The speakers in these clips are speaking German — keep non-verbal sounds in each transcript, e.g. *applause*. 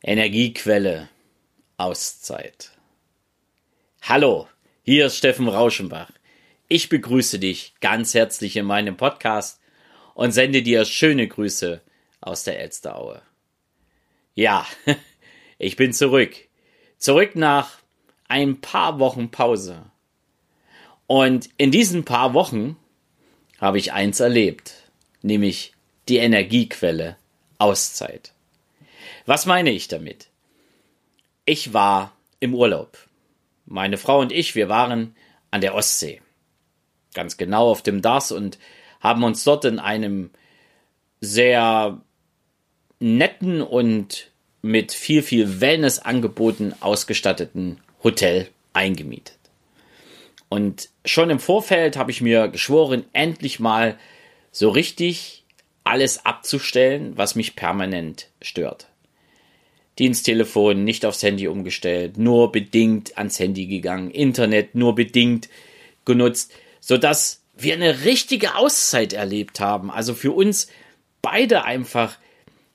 Energiequelle Auszeit. Hallo, hier ist Steffen Rauschenbach. Ich begrüße dich ganz herzlich in meinem Podcast und sende dir schöne Grüße aus der Elsteraue. Ja, *laughs* ich bin zurück. Zurück nach ein paar Wochen Pause. Und in diesen paar Wochen habe ich eins erlebt, nämlich die Energiequelle Auszeit. Was meine ich damit? Ich war im Urlaub. Meine Frau und ich, wir waren an der Ostsee. Ganz genau auf dem Dars und haben uns dort in einem sehr netten und mit viel, viel Wellnessangeboten ausgestatteten Hotel eingemietet. Und schon im Vorfeld habe ich mir geschworen, endlich mal so richtig alles abzustellen, was mich permanent stört. Diensttelefon nicht aufs Handy umgestellt, nur bedingt ans Handy gegangen, Internet nur bedingt genutzt, sodass wir eine richtige Auszeit erlebt haben. Also für uns beide einfach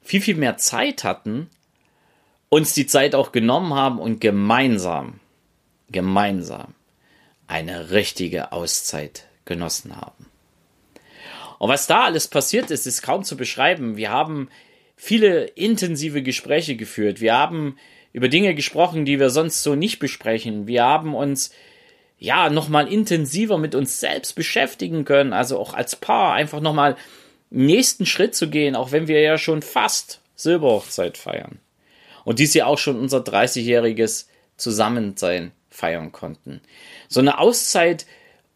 viel, viel mehr Zeit hatten, uns die Zeit auch genommen haben und gemeinsam, gemeinsam eine richtige Auszeit genossen haben. Und was da alles passiert ist, ist kaum zu beschreiben. Wir haben viele intensive Gespräche geführt. Wir haben über Dinge gesprochen, die wir sonst so nicht besprechen. Wir haben uns ja nochmal intensiver mit uns selbst beschäftigen können, also auch als Paar einfach nochmal nächsten Schritt zu gehen, auch wenn wir ja schon fast Silberhochzeit feiern. Und dies ja auch schon unser 30-jähriges Zusammensein feiern konnten. So eine Auszeit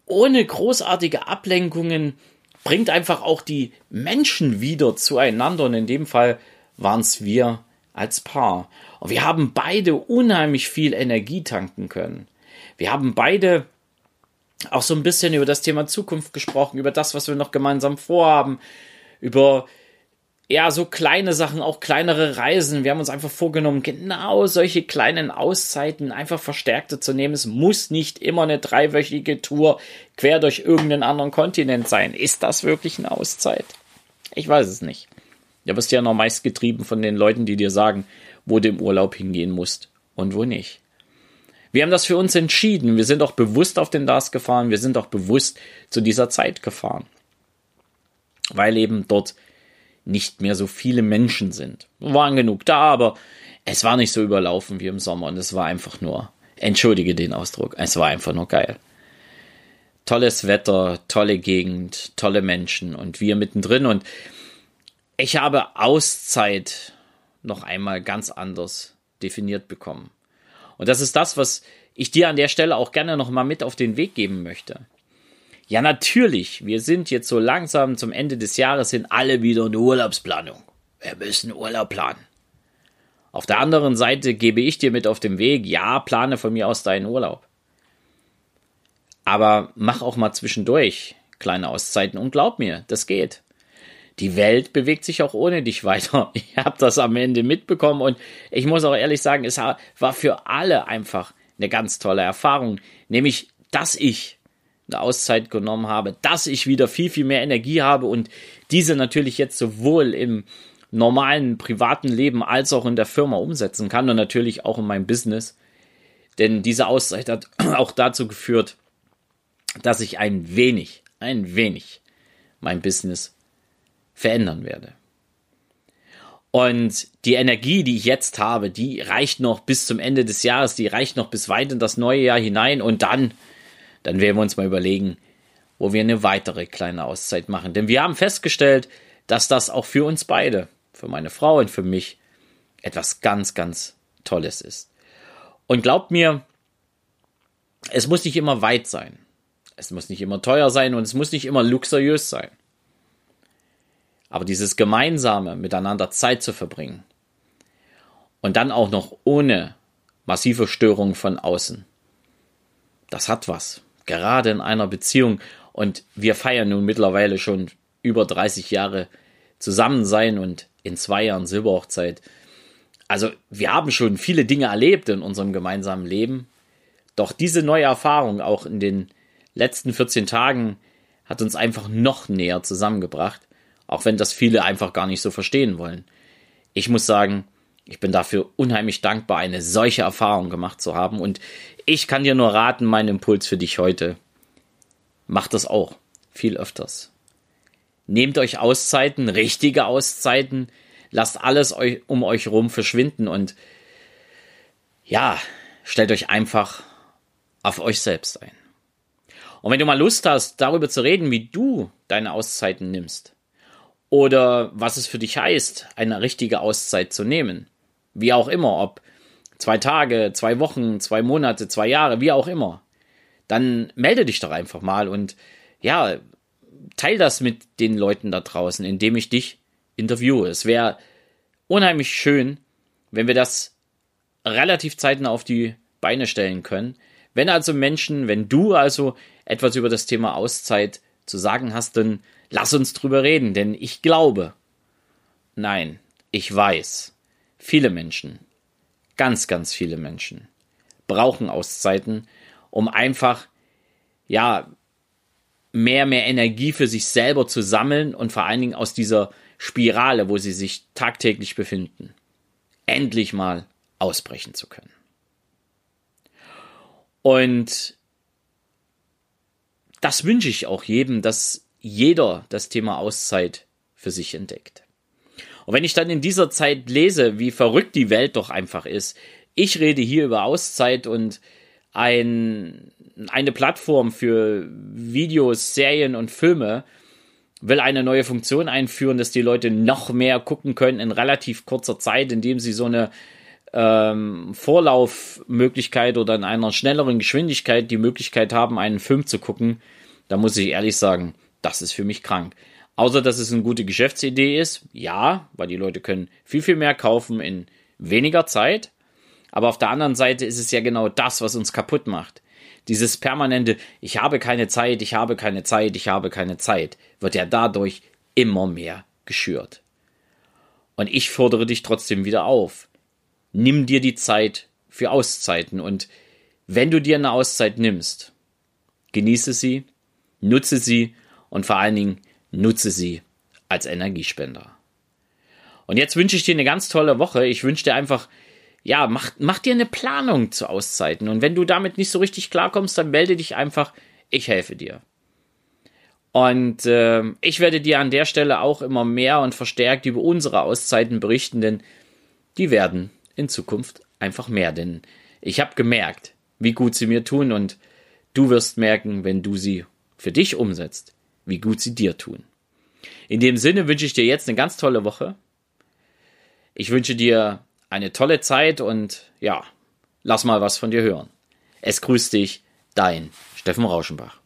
ohne großartige Ablenkungen, bringt einfach auch die Menschen wieder zueinander und in dem Fall waren es wir als Paar. Und wir haben beide unheimlich viel Energie tanken können. Wir haben beide auch so ein bisschen über das Thema Zukunft gesprochen, über das, was wir noch gemeinsam vorhaben, über ja, so kleine Sachen, auch kleinere Reisen. Wir haben uns einfach vorgenommen, genau solche kleinen Auszeiten einfach verstärkte zu nehmen. Es muss nicht immer eine dreiwöchige Tour quer durch irgendeinen anderen Kontinent sein. Ist das wirklich eine Auszeit? Ich weiß es nicht. Du wirst ja noch meist getrieben von den Leuten, die dir sagen, wo du im Urlaub hingehen musst und wo nicht. Wir haben das für uns entschieden. Wir sind auch bewusst auf den DAS gefahren. Wir sind auch bewusst zu dieser Zeit gefahren. Weil eben dort nicht mehr so viele Menschen sind. Waren genug da, aber es war nicht so überlaufen wie im Sommer und es war einfach nur, entschuldige den Ausdruck, es war einfach nur geil. Tolles Wetter, tolle Gegend, tolle Menschen und wir mittendrin und ich habe Auszeit noch einmal ganz anders definiert bekommen. Und das ist das, was ich dir an der Stelle auch gerne noch mal mit auf den Weg geben möchte. Ja, natürlich. Wir sind jetzt so langsam zum Ende des Jahres sind alle wieder in der Urlaubsplanung. Wir müssen Urlaub planen. Auf der anderen Seite gebe ich dir mit auf den Weg, ja, plane von mir aus deinen Urlaub. Aber mach auch mal zwischendurch kleine Auszeiten und glaub mir, das geht. Die Welt bewegt sich auch ohne dich weiter. *laughs* Ich habe das am Ende mitbekommen und ich muss auch ehrlich sagen, es war für alle einfach eine ganz tolle Erfahrung, nämlich dass ich eine Auszeit genommen habe, dass ich wieder viel, viel mehr Energie habe und diese natürlich jetzt sowohl im normalen privaten Leben als auch in der Firma umsetzen kann und natürlich auch in meinem Business. Denn diese Auszeit hat *clears throat* auch dazu geführt, dass ich ein wenig, ein wenig mein Business verändern werde. Und die Energie, die ich jetzt habe, die reicht noch bis zum Ende des Jahres, die reicht noch bis weit in das neue Jahr hinein und dann dann werden wir uns mal überlegen, wo wir eine weitere kleine Auszeit machen. Denn wir haben festgestellt, dass das auch für uns beide, für meine Frau und für mich, etwas ganz, ganz Tolles ist. Und glaubt mir, es muss nicht immer weit sein. Es muss nicht immer teuer sein und es muss nicht immer luxuriös sein. Aber dieses gemeinsame miteinander Zeit zu verbringen und dann auch noch ohne massive Störung von außen, das hat was gerade in einer Beziehung und wir feiern nun mittlerweile schon über 30 Jahre zusammen sein und in zwei Jahren Silberhochzeit. Also wir haben schon viele Dinge erlebt in unserem gemeinsamen Leben. Doch diese neue Erfahrung auch in den letzten 14 Tagen hat uns einfach noch näher zusammengebracht, auch wenn das viele einfach gar nicht so verstehen wollen. Ich muss sagen, Ich bin dafür unheimlich dankbar, eine solche Erfahrung gemacht zu haben. Und ich kann dir nur raten, mein Impuls für dich heute. Macht das auch viel öfters. Nehmt euch Auszeiten, richtige Auszeiten, lasst alles um euch rum verschwinden und ja, stellt euch einfach auf euch selbst ein. Und wenn du mal Lust hast, darüber zu reden, wie du deine Auszeiten nimmst, oder was es für dich heißt, eine richtige Auszeit zu nehmen, wie auch immer, ob zwei Tage, zwei Wochen, zwei Monate, zwei Jahre, wie auch immer, dann melde dich doch einfach mal und ja, teil das mit den Leuten da draußen, indem ich dich interviewe. Es wäre unheimlich schön, wenn wir das relativ zeitnah auf die Beine stellen können. Wenn also Menschen, wenn du also etwas über das Thema Auszeit zu sagen hast, dann lass uns drüber reden, denn ich glaube, nein, ich weiß, viele Menschen, ganz, ganz viele Menschen brauchen Auszeiten, um einfach, ja, mehr, mehr Energie für sich selber zu sammeln und vor allen Dingen aus dieser Spirale, wo sie sich tagtäglich befinden, endlich mal ausbrechen zu können. Und das wünsche ich auch jedem, dass jeder das Thema Auszeit für sich entdeckt. Und wenn ich dann in dieser Zeit lese, wie verrückt die Welt doch einfach ist, ich rede hier über Auszeit und ein, eine Plattform für Videos, Serien und Filme will eine neue Funktion einführen, dass die Leute noch mehr gucken können in relativ kurzer Zeit, indem sie so eine ähm, Vorlaufmöglichkeit oder in einer schnelleren Geschwindigkeit die Möglichkeit haben, einen Film zu gucken, da muss ich ehrlich sagen, das ist für mich krank. Außer dass es eine gute Geschäftsidee ist, ja, weil die Leute können viel, viel mehr kaufen in weniger Zeit. Aber auf der anderen Seite ist es ja genau das, was uns kaputt macht. Dieses permanente, ich habe keine Zeit, ich habe keine Zeit, ich habe keine Zeit, wird ja dadurch immer mehr geschürt. Und ich fordere dich trotzdem wieder auf. Nimm dir die Zeit für Auszeiten und wenn du dir eine Auszeit nimmst, genieße sie, nutze sie und vor allen Dingen nutze sie als Energiespender. Und jetzt wünsche ich dir eine ganz tolle Woche. Ich wünsche dir einfach ja, mach, mach dir eine Planung zu Auszeiten. Und wenn du damit nicht so richtig klarkommst, dann melde dich einfach. Ich helfe dir. Und äh, ich werde dir an der Stelle auch immer mehr und verstärkt über unsere Auszeiten berichten, denn die werden in Zukunft einfach mehr. Denn ich habe gemerkt, wie gut sie mir tun und du wirst merken, wenn du sie für dich umsetzt, wie gut sie dir tun. In dem Sinne wünsche ich dir jetzt eine ganz tolle Woche. Ich wünsche dir eine tolle Zeit und ja, lass mal was von dir hören. Es grüßt dich, dein Steffen Rauschenbach.